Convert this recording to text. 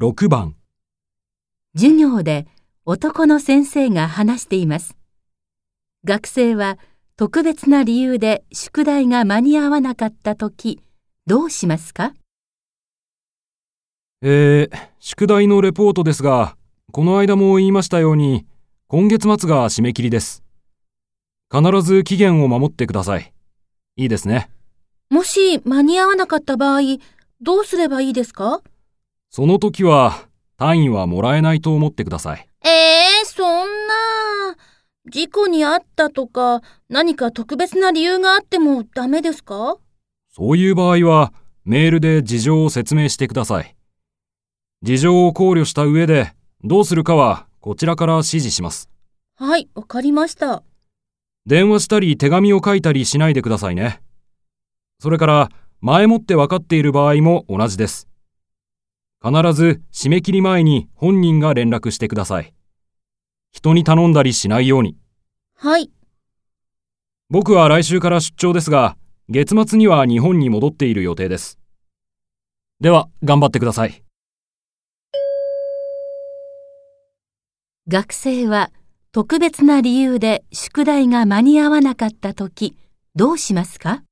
6番授業で男の先生が話しています。学生は特別な理由で宿題が間に合わなかったとき、どうしますか？えー、宿題のレポートですが、この間も言いましたように、今月末が締め切りです。必ず期限を守ってください。いいですね。もし間に合わなかった場合、どうすればいいですか？その時は、単位はもらえないと思ってください。ええそんな。事故にあったとか、何か特別な理由があってもダメですか？そういう場合は、メールで事情を説明してください。事情を考慮した上で、どうするかは、こちらから指示します。はい、わかりました。電話したり手紙を書いたりしないでくださいね。それから、前もって分かっている場合も同じです。必ず締め切り前に本人が連絡してください。人に頼んだりしないように。はい、僕は来週から出張ですが、月末には日本に戻っている予定です。では、頑張ってください。学生は特別な理由で宿題が間に合わなかったとき、どうしますか？